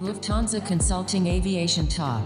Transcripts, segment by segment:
Lufthansa Consulting Aviation Talk.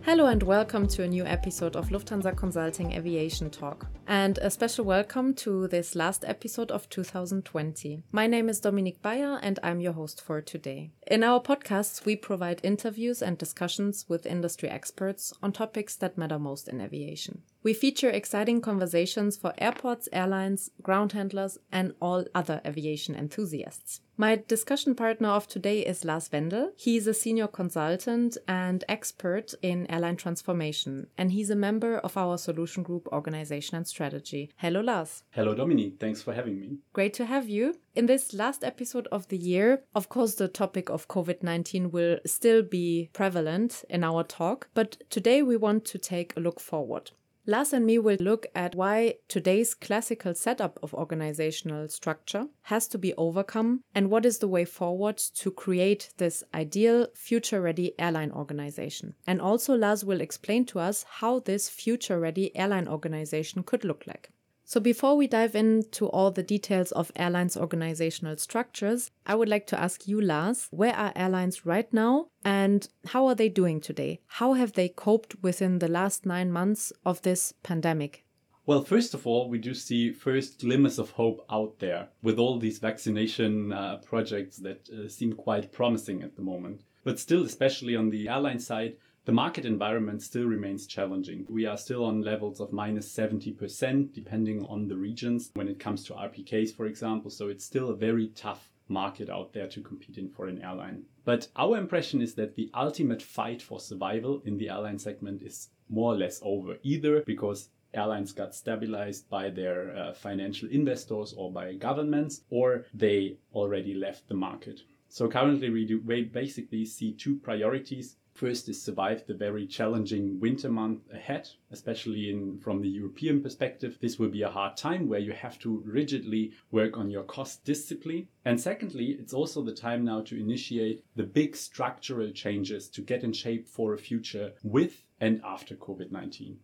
Hello and welcome to a new episode of Lufthansa Consulting Aviation Talk. And a special welcome to this last episode of 2020. My name is Dominique Bayer and I'm your host for today. In our podcasts, we provide interviews and discussions with industry experts on topics that matter most in aviation. We feature exciting conversations for airports, airlines, ground handlers, and all other aviation enthusiasts. My discussion partner of today is Lars Wendel. He's a senior consultant and expert in airline transformation, and he's a member of our solution group organization and strategy. Hello, Lars. Hello, Dominique. Thanks for having me. Great to have you. In this last episode of the year, of course, the topic of COVID 19 will still be prevalent in our talk, but today we want to take a look forward. Lars and me will look at why today's classical setup of organizational structure has to be overcome and what is the way forward to create this ideal future ready airline organization. And also, Lars will explain to us how this future ready airline organization could look like. So, before we dive into all the details of airlines' organizational structures, I would like to ask you, Lars, where are airlines right now and how are they doing today? How have they coped within the last nine months of this pandemic? Well, first of all, we do see first glimmers of hope out there with all these vaccination uh, projects that uh, seem quite promising at the moment. But still, especially on the airline side, the market environment still remains challenging. We are still on levels of minus 70%, depending on the regions, when it comes to RPKs, for example. So it's still a very tough market out there to compete in for an airline. But our impression is that the ultimate fight for survival in the airline segment is more or less over, either because airlines got stabilized by their uh, financial investors or by governments, or they already left the market. So currently, we, do, we basically see two priorities First is survive the very challenging winter month ahead, especially in, from the European perspective. This will be a hard time where you have to rigidly work on your cost discipline. And secondly, it's also the time now to initiate the big structural changes to get in shape for a future with and after COVID 19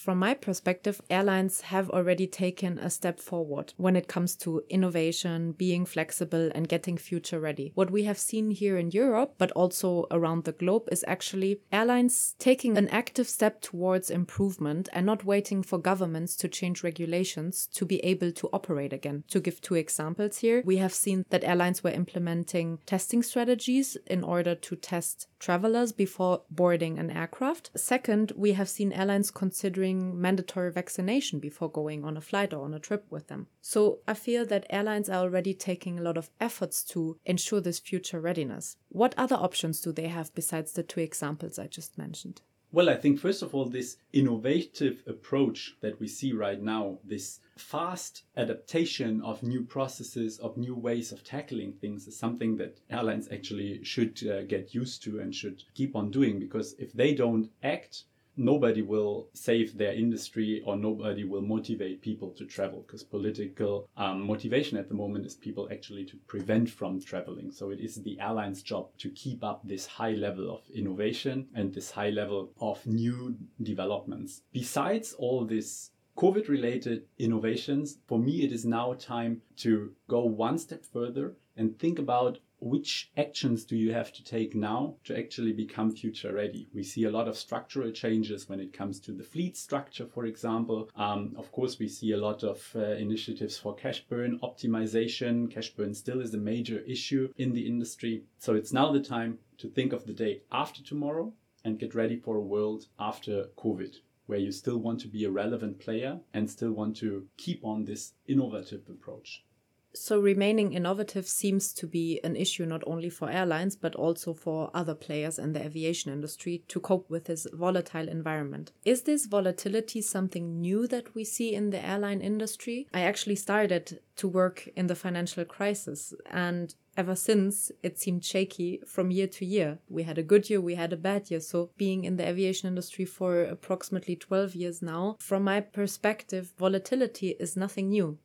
from my perspective, airlines have already taken a step forward when it comes to innovation, being flexible, and getting future ready. What we have seen here in Europe, but also around the globe, is actually airlines taking an active step towards improvement and not waiting for governments to change regulations to be able to operate again. To give two examples here, we have seen that airlines were implementing testing strategies in order to test travelers before boarding an aircraft. Second, we have seen airlines considering mandatory vaccination before going on a flight or on a trip with them. So I feel that airlines are already taking a lot of efforts to ensure this future readiness. What other options do they have besides the two examples I just mentioned? Well, I think first of all, this innovative approach that we see right now, this fast adaptation of new processes, of new ways of tackling things, is something that airlines actually should uh, get used to and should keep on doing because if they don't act nobody will save their industry or nobody will motivate people to travel because political um, motivation at the moment is people actually to prevent from traveling. So it is the airline's job to keep up this high level of innovation and this high level of new developments. Besides all this COVID related innovations, for me, it is now time to go one step further and think about which actions do you have to take now to actually become future ready? We see a lot of structural changes when it comes to the fleet structure, for example. Um, of course, we see a lot of uh, initiatives for cash burn optimization. Cash burn still is a major issue in the industry. So it's now the time to think of the day after tomorrow and get ready for a world after COVID where you still want to be a relevant player and still want to keep on this innovative approach. So, remaining innovative seems to be an issue not only for airlines, but also for other players in the aviation industry to cope with this volatile environment. Is this volatility something new that we see in the airline industry? I actually started to work in the financial crisis, and ever since it seemed shaky from year to year. We had a good year, we had a bad year. So, being in the aviation industry for approximately 12 years now, from my perspective, volatility is nothing new.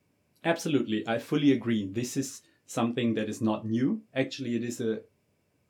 Absolutely, I fully agree. This is something that is not new. Actually, it is a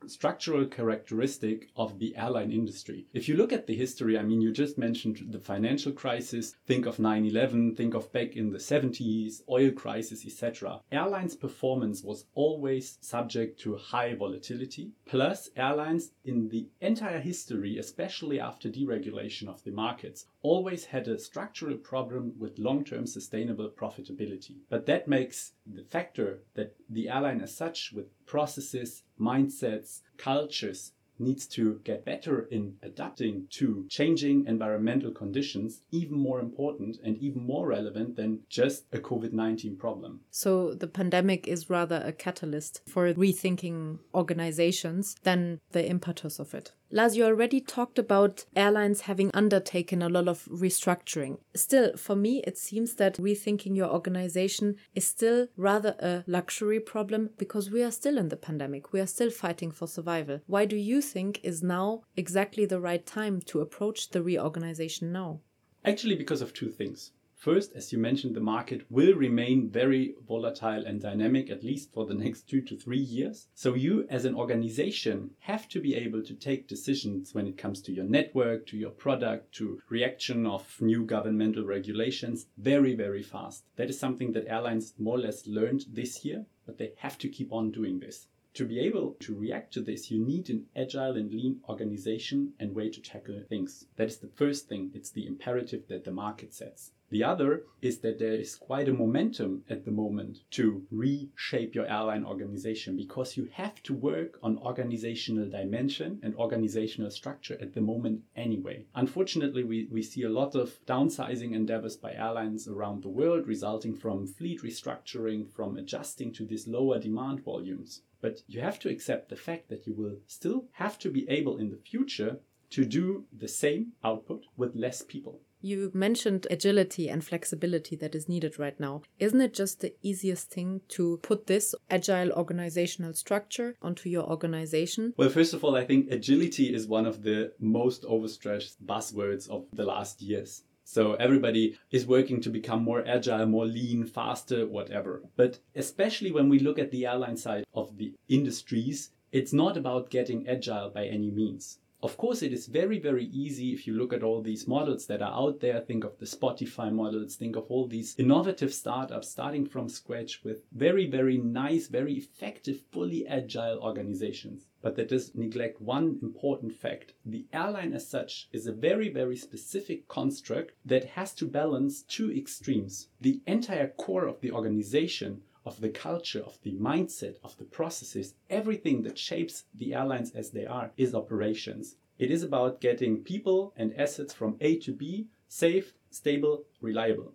structural characteristic of the airline industry. If you look at the history, I mean, you just mentioned the financial crisis, think of 9 11, think of back in the 70s, oil crisis, etc. Airlines' performance was always subject to high volatility. Plus, airlines in the entire history, especially after deregulation of the markets, always had a structural problem with long term sustainable profitability. But that makes the factor that the airline as such, with processes, mindsets, cultures, needs to get better in adapting to changing environmental conditions even more important and even more relevant than just a COVID 19 problem. So the pandemic is rather a catalyst for rethinking organizations than the impetus of it. Lars, you already talked about airlines having undertaken a lot of restructuring. Still, for me, it seems that rethinking your organization is still rather a luxury problem because we are still in the pandemic. We are still fighting for survival. Why do you think is now exactly the right time to approach the reorganization now? Actually, because of two things. First, as you mentioned, the market will remain very volatile and dynamic, at least for the next two to three years. So, you as an organization have to be able to take decisions when it comes to your network, to your product, to reaction of new governmental regulations very, very fast. That is something that airlines more or less learned this year, but they have to keep on doing this. To be able to react to this, you need an agile and lean organization and way to tackle things. That is the first thing. It's the imperative that the market sets. The other is that there is quite a momentum at the moment to reshape your airline organization because you have to work on organizational dimension and organizational structure at the moment anyway. Unfortunately, we, we see a lot of downsizing endeavors by airlines around the world resulting from fleet restructuring, from adjusting to these lower demand volumes. But you have to accept the fact that you will still have to be able in the future to do the same output with less people. You mentioned agility and flexibility that is needed right now. Isn't it just the easiest thing to put this agile organizational structure onto your organization? Well, first of all, I think agility is one of the most overstretched buzzwords of the last years. So everybody is working to become more agile, more lean, faster, whatever. But especially when we look at the airline side of the industries, it's not about getting agile by any means. Of course, it is very, very easy if you look at all these models that are out there. Think of the Spotify models, think of all these innovative startups starting from scratch with very, very nice, very effective, fully agile organizations. But that does neglect one important fact. The airline, as such, is a very, very specific construct that has to balance two extremes. The entire core of the organization of the culture, of the mindset, of the processes, everything that shapes the airlines as they are is operations. It is about getting people and assets from A to B safe, stable, reliable.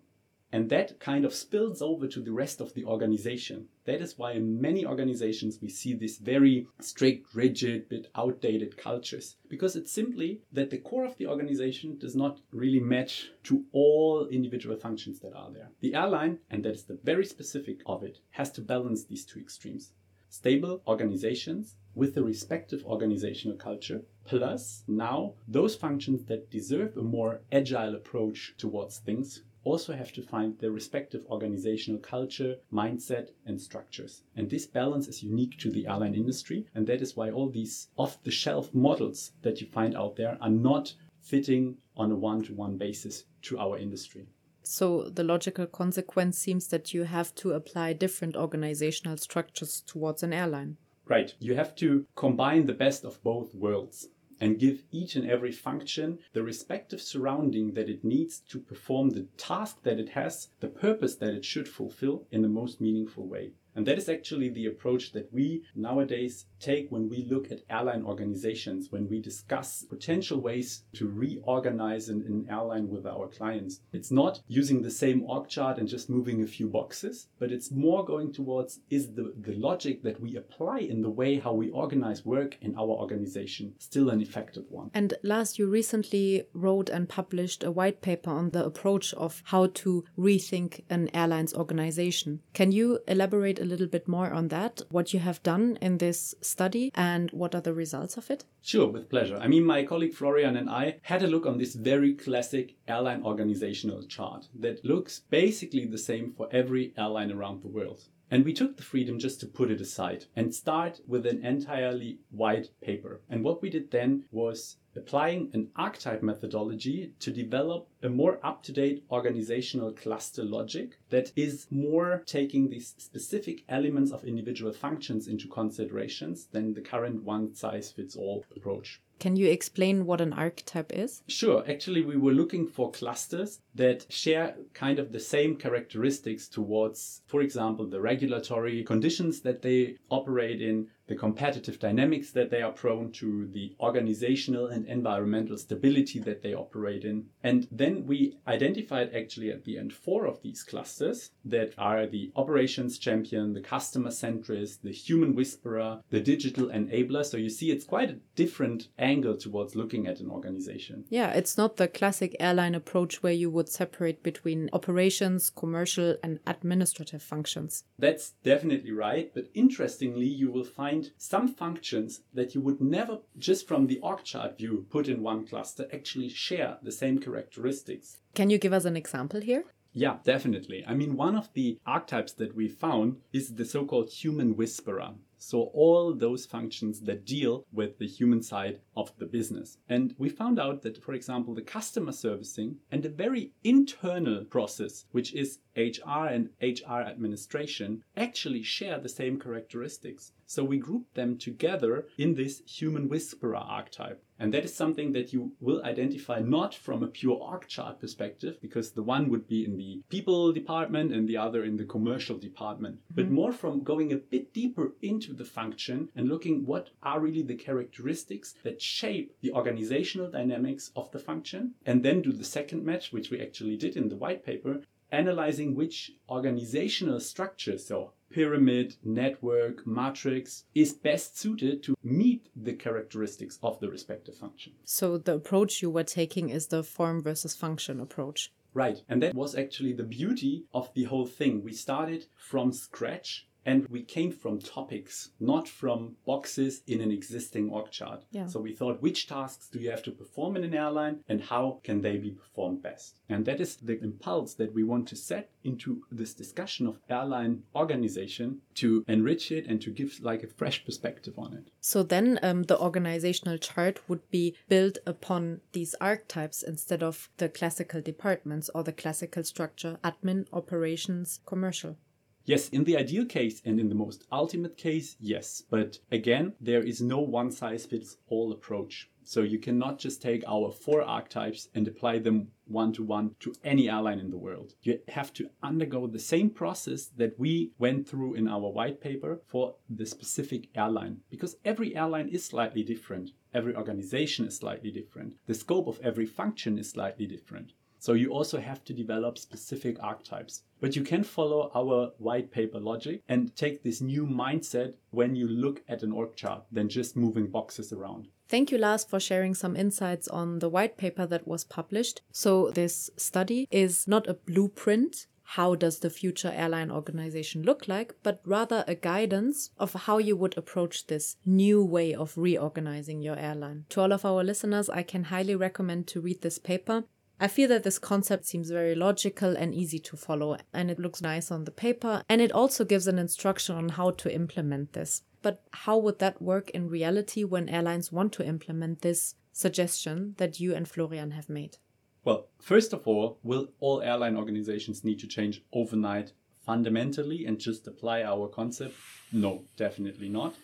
And that kind of spills over to the rest of the organization. That is why in many organizations we see this very strict, rigid, bit outdated cultures. Because it's simply that the core of the organization does not really match to all individual functions that are there. The airline, and that is the very specific of it, has to balance these two extremes. Stable organizations with the respective organizational culture, plus now those functions that deserve a more agile approach towards things also have to find their respective organizational culture, mindset, and structures. And this balance is unique to the airline industry, and that is why all these off the shelf models that you find out there are not fitting on a one to one basis to our industry. So, the logical consequence seems that you have to apply different organizational structures towards an airline. Right. You have to combine the best of both worlds and give each and every function the respective surrounding that it needs to perform the task that it has, the purpose that it should fulfill in the most meaningful way. And that is actually the approach that we nowadays take when we look at airline organizations, when we discuss potential ways to reorganize an, an, airline with our clients. It's not using the same org chart and just moving a few boxes, but it's more going towards is the, the logic that we apply in the way how we organize work in our organization still an effective one. And Lars, you recently wrote and published a white paper on the approach of how to rethink an airline's organization. Can you elaborate a little bit more on that, what you have done in this study, and what are the results of it? Sure, with pleasure. I mean, my colleague Florian and I had a look on this very classic airline organizational chart that looks basically the same for every airline around the world. And we took the freedom just to put it aside and start with an entirely white paper. And what we did then was applying an archetype methodology to develop a more up to date organizational cluster logic that is more taking these specific elements of individual functions into considerations than the current one size fits all approach. Can you explain what an archetype is? Sure. Actually, we were looking for clusters that share kind of the same characteristics towards, for example, the regulatory conditions that they operate in, the competitive dynamics that they are prone to, the organizational and environmental stability that they operate in. And then we identified actually at the end four of these clusters that are the operations champion, the customer centrist, the human whisperer, the digital enabler. So you see, it's quite a different angle towards looking at an organization. Yeah, it's not the classic airline approach where you would separate between operations, commercial, and administrative functions. That's definitely right. But interestingly, you will find some functions that you would never, just from the org chart view, put in one cluster actually share the same characteristics. Can you give us an example here? Yeah, definitely. I mean, one of the archetypes that we found is the so called human whisperer. So, all those functions that deal with the human side of the business. And we found out that, for example, the customer servicing and the very internal process, which is HR and HR administration, actually share the same characteristics. So, we grouped them together in this human whisperer archetype. And that is something that you will identify not from a pure org chart perspective, because the one would be in the people department and the other in the commercial department, mm-hmm. but more from going a bit deeper into the function and looking what are really the characteristics that shape the organizational dynamics of the function. And then do the second match, which we actually did in the white paper, analyzing which organizational structure, so pyramid, network, matrix, is best suited to meet the characteristics of the respective function. So the approach you were taking is the form versus function approach. Right. And that was actually the beauty of the whole thing. We started from scratch and we came from topics, not from boxes in an existing org chart. Yeah. So we thought, which tasks do you have to perform in an airline and how can they be performed best? And that is the impulse that we want to set into this discussion of airline organization to enrich it and to give like a fresh perspective on it. So then um, the organizational chart would be built upon these archetypes instead of the classical departments or the classical structure admin, operations, commercial. Yes, in the ideal case and in the most ultimate case, yes. But again, there is no one size fits all approach. So you cannot just take our four archetypes and apply them one to one to any airline in the world. You have to undergo the same process that we went through in our white paper for the specific airline because every airline is slightly different. Every organization is slightly different. The scope of every function is slightly different. So you also have to develop specific archetypes. But you can follow our white paper logic and take this new mindset when you look at an org chart than just moving boxes around. Thank you, Lars, for sharing some insights on the white paper that was published. So, this study is not a blueprint. How does the future airline organization look like, but rather a guidance of how you would approach this new way of reorganizing your airline. To all of our listeners, I can highly recommend to read this paper. I feel that this concept seems very logical and easy to follow, and it looks nice on the paper, and it also gives an instruction on how to implement this. But how would that work in reality when airlines want to implement this suggestion that you and Florian have made? Well, first of all, will all airline organizations need to change overnight fundamentally and just apply our concept? No, definitely not.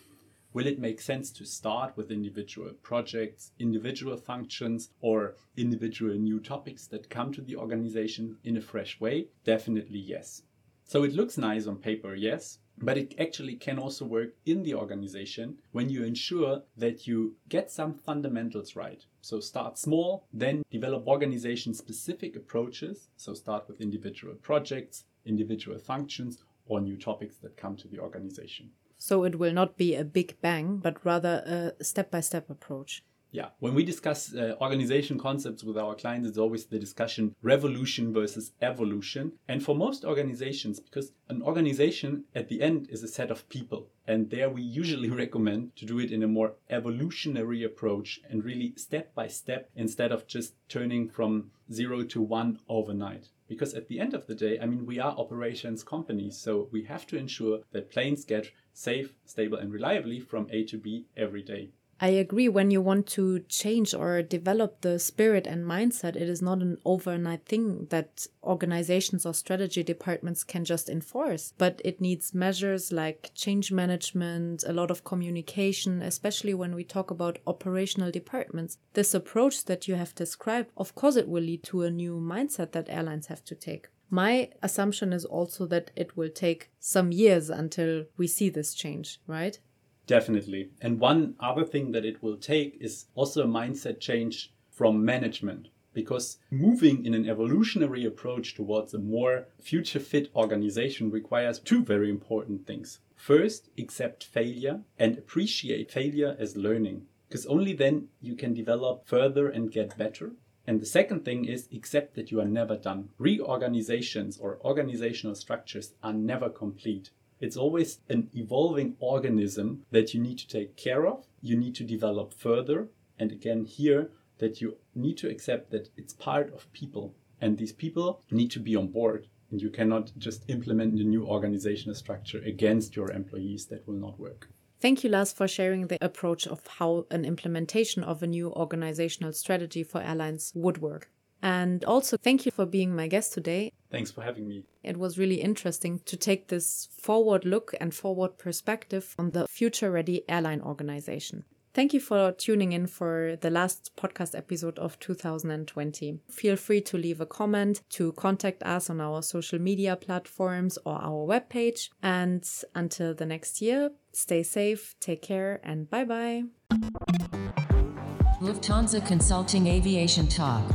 Will it make sense to start with individual projects, individual functions, or individual new topics that come to the organization in a fresh way? Definitely yes. So it looks nice on paper, yes, but it actually can also work in the organization when you ensure that you get some fundamentals right. So start small, then develop organization specific approaches. So start with individual projects, individual functions, or new topics that come to the organization. So it will not be a big bang, but rather a step by step approach. Yeah, when we discuss uh, organization concepts with our clients, it's always the discussion revolution versus evolution. And for most organizations, because an organization at the end is a set of people, and there we usually recommend to do it in a more evolutionary approach and really step by step instead of just turning from zero to one overnight. Because at the end of the day, I mean, we are operations companies, so we have to ensure that planes get safe, stable, and reliably from A to B every day. I agree. When you want to change or develop the spirit and mindset, it is not an overnight thing that organizations or strategy departments can just enforce, but it needs measures like change management, a lot of communication, especially when we talk about operational departments. This approach that you have described, of course, it will lead to a new mindset that airlines have to take. My assumption is also that it will take some years until we see this change, right? Definitely. And one other thing that it will take is also a mindset change from management. Because moving in an evolutionary approach towards a more future fit organization requires two very important things. First, accept failure and appreciate failure as learning, because only then you can develop further and get better. And the second thing is accept that you are never done. Reorganizations or organizational structures are never complete. It's always an evolving organism that you need to take care of, you need to develop further. And again, here, that you need to accept that it's part of people. And these people need to be on board. And you cannot just implement a new organizational structure against your employees. That will not work. Thank you, Lars, for sharing the approach of how an implementation of a new organizational strategy for airlines would work. And also, thank you for being my guest today. Thanks for having me. It was really interesting to take this forward look and forward perspective on the future ready airline organization. Thank you for tuning in for the last podcast episode of 2020. Feel free to leave a comment, to contact us on our social media platforms or our webpage. And until the next year, stay safe, take care, and bye bye. Lufthansa Consulting Aviation Talk.